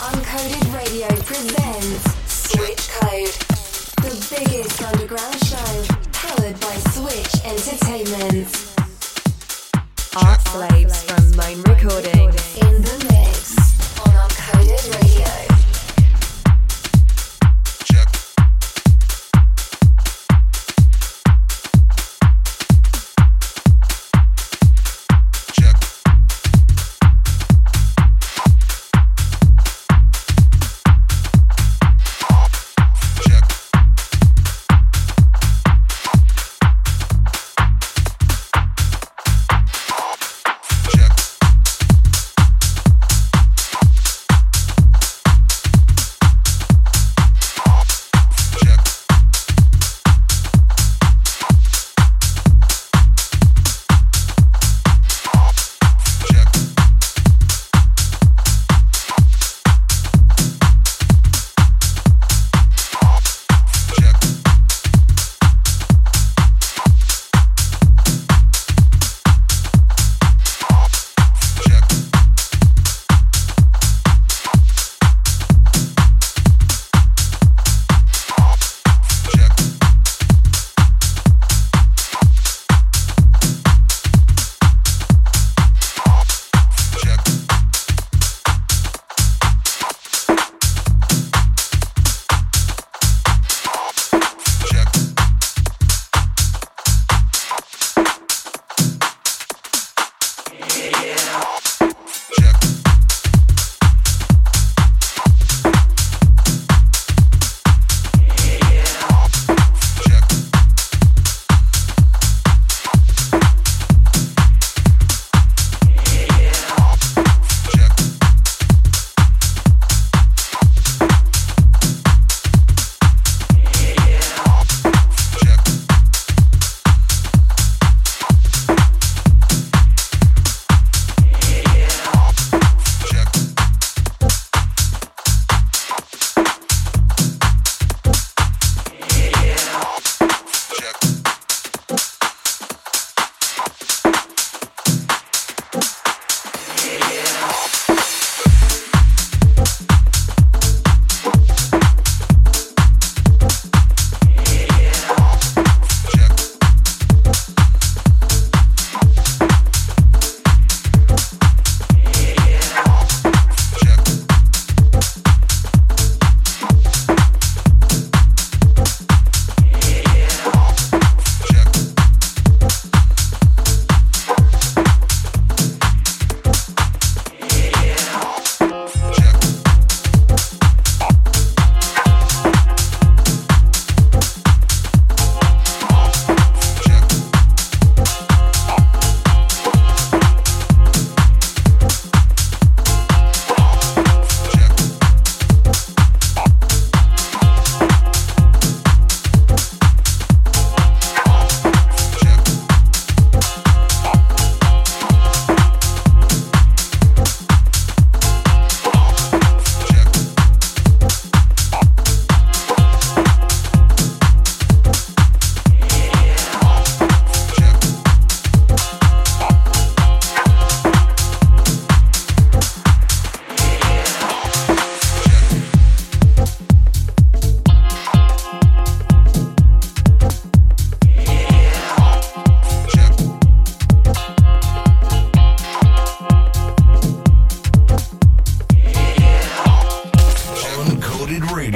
Uncoded Radio presents Switch Code, the biggest underground show powered by Switch Entertainment. Artslaves from Mine Recording in the mix on Uncoded Radio.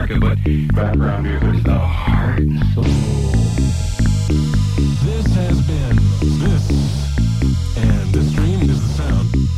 America, but rap around here is the heart and soul. This has been this, and the stream is the sound.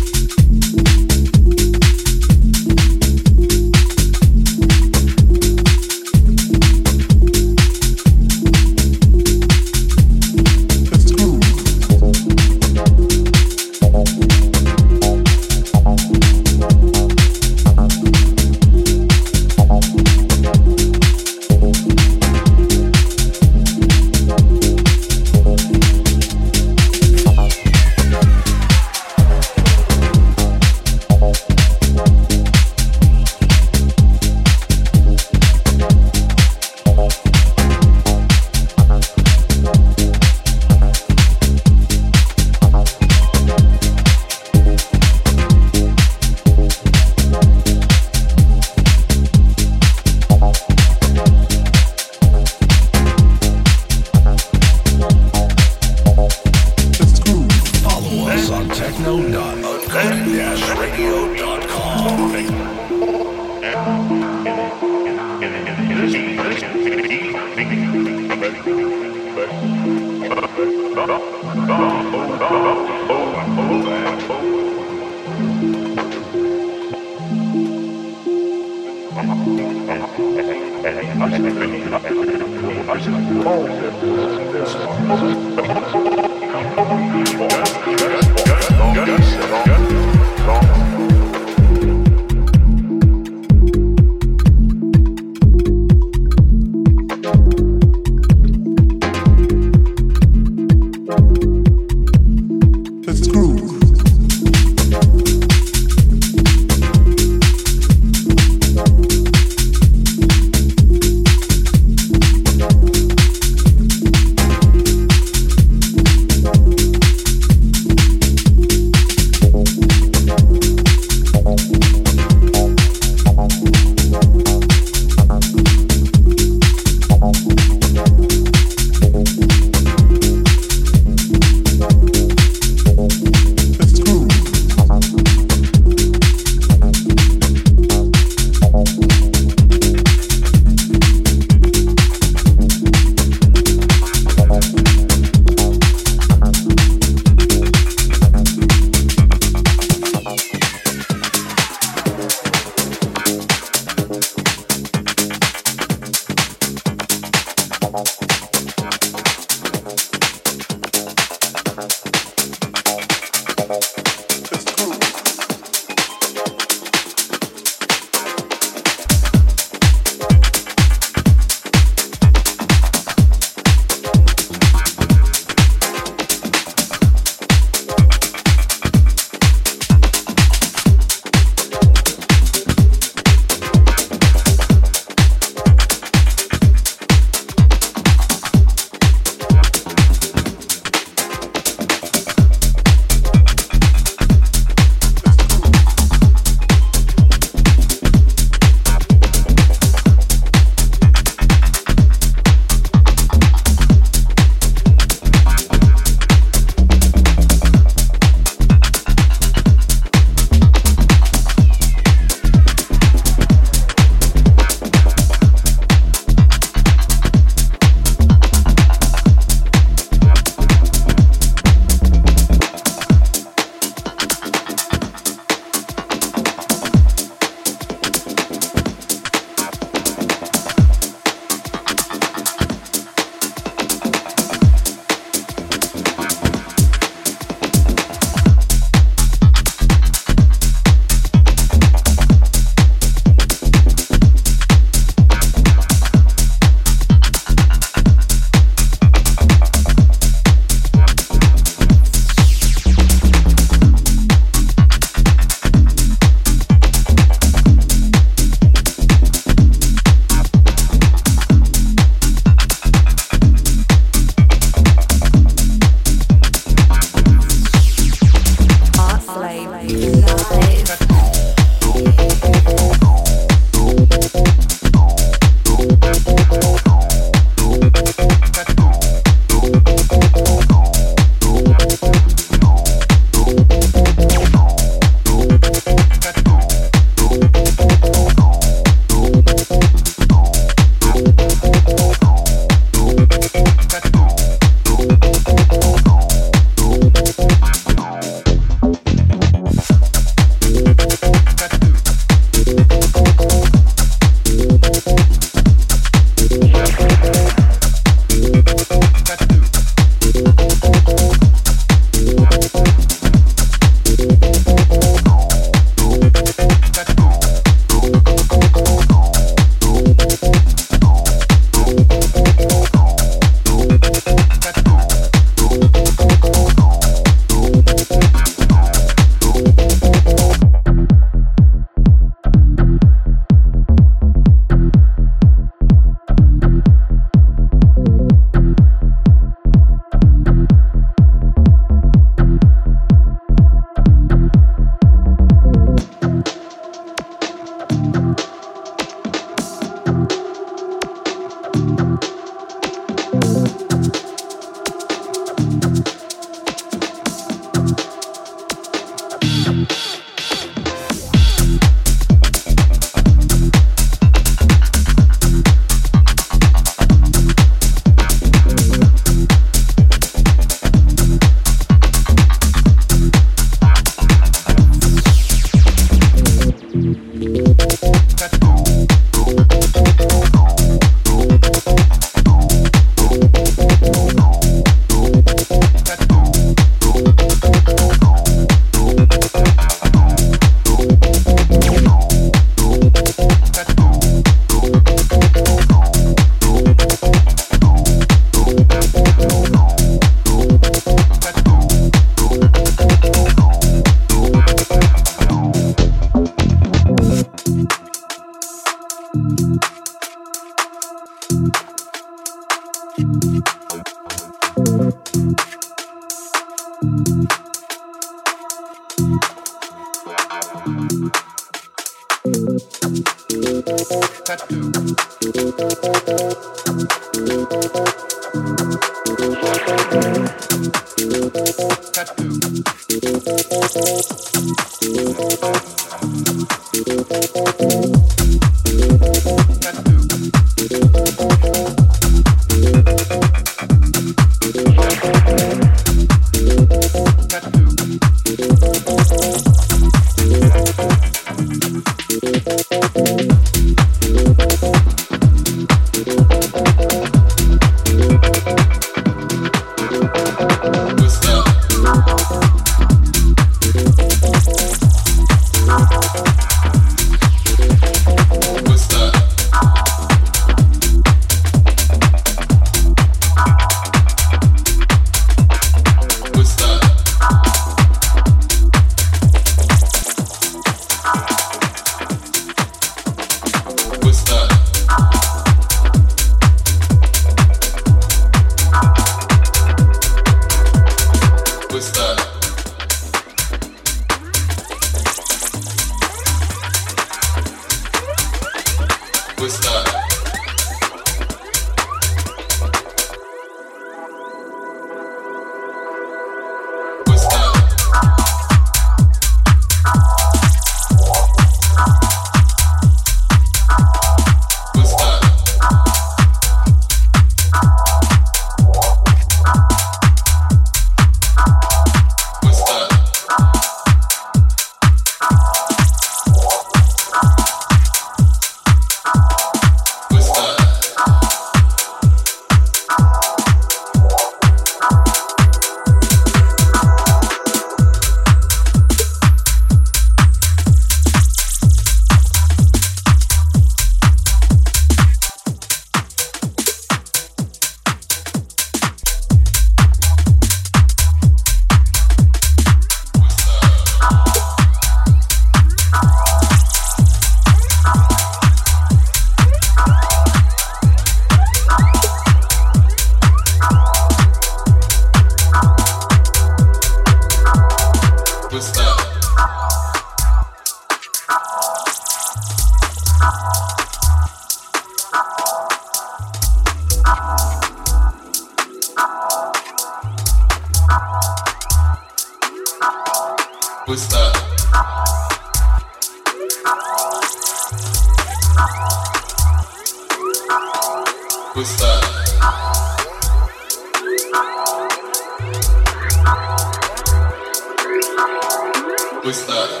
gostada.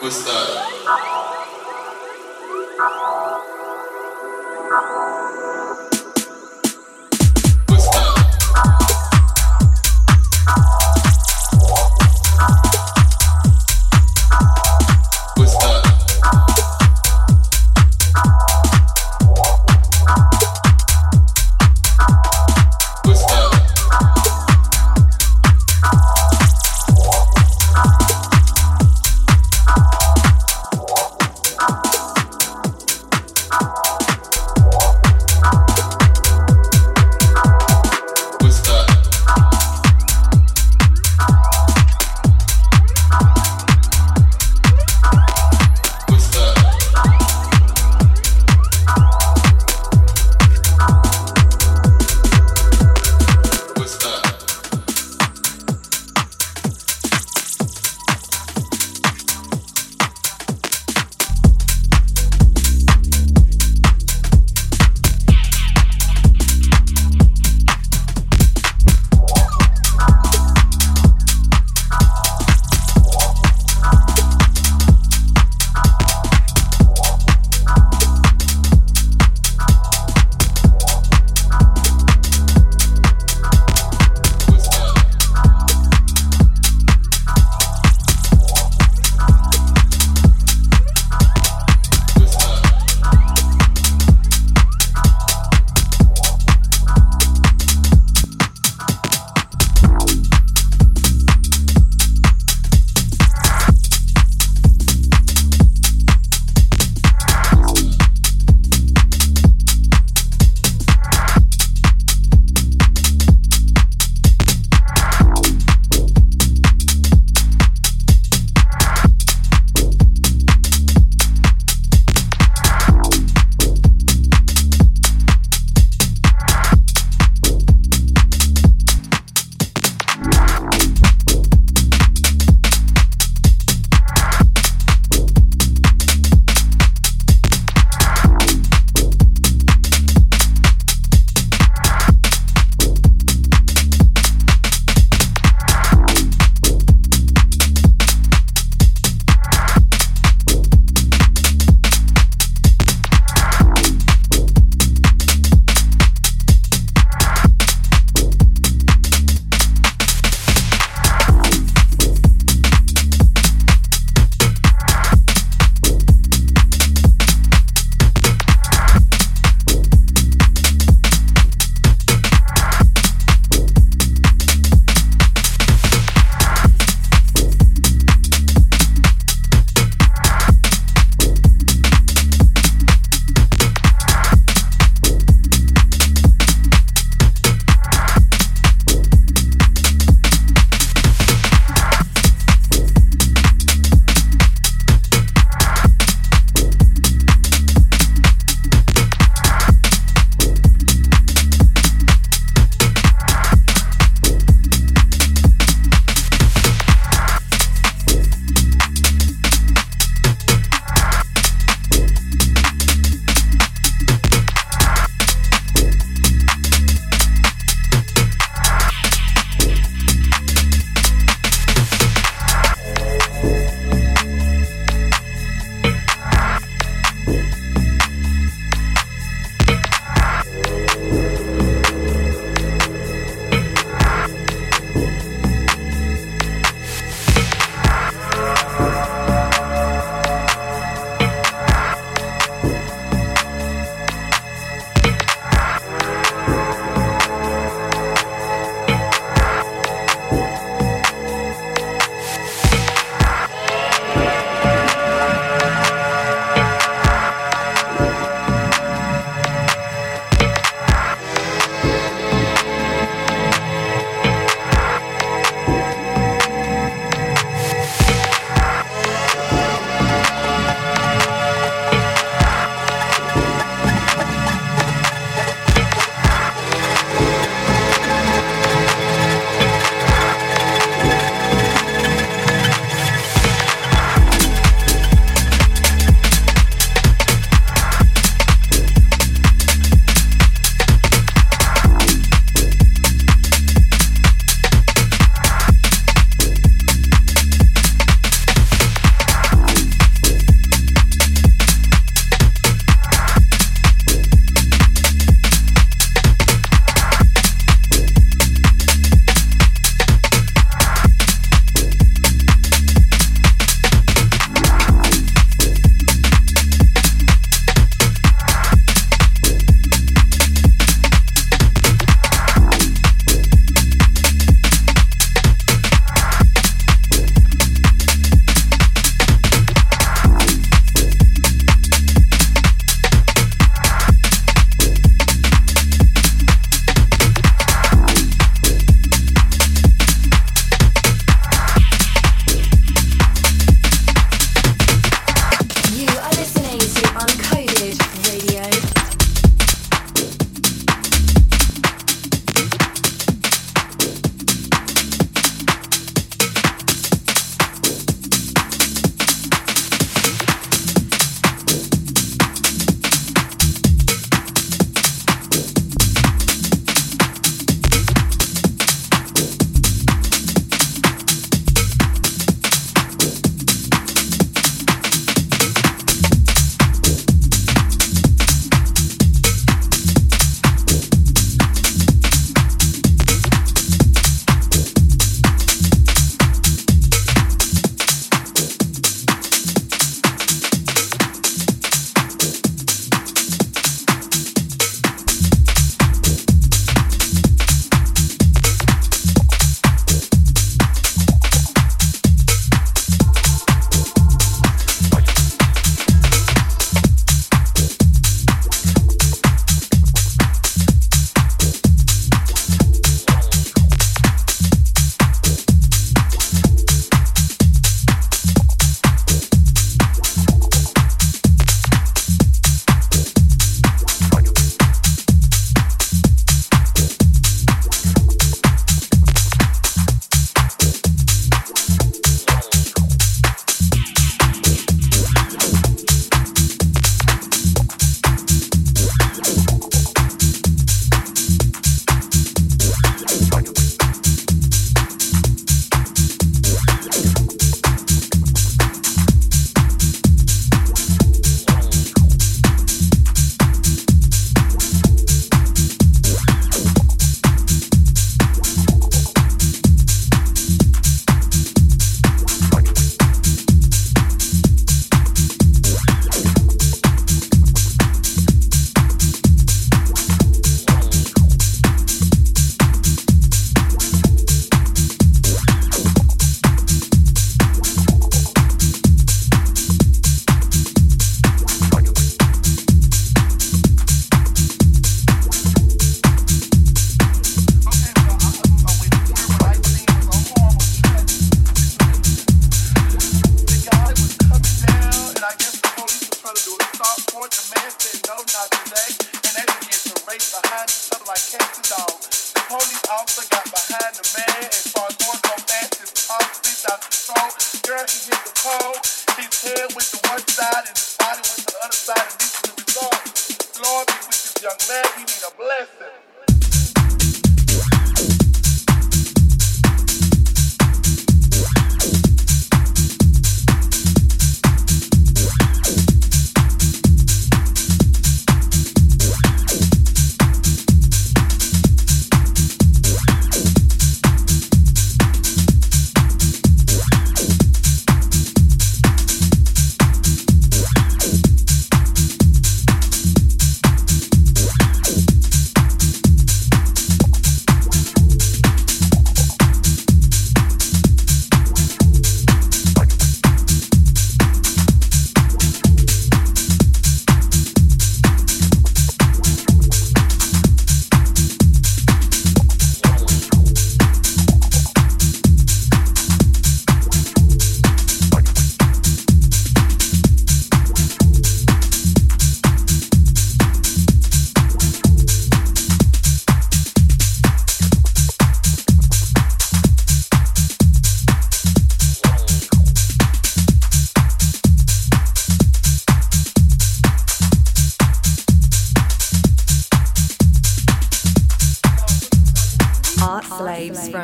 Gostada.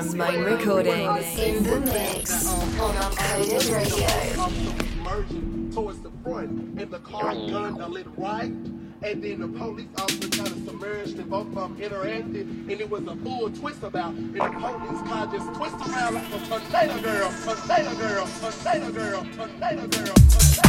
from my recording. In the mix on Uncoded Radio. Towards the front, and the car gunned a little right, and then the police officer kind of submerged, and both of them interacted, and it was a full twist about, and the police car just twisted around like a tornado girl, tornado girl, tornado girl, tornado girl, tornado.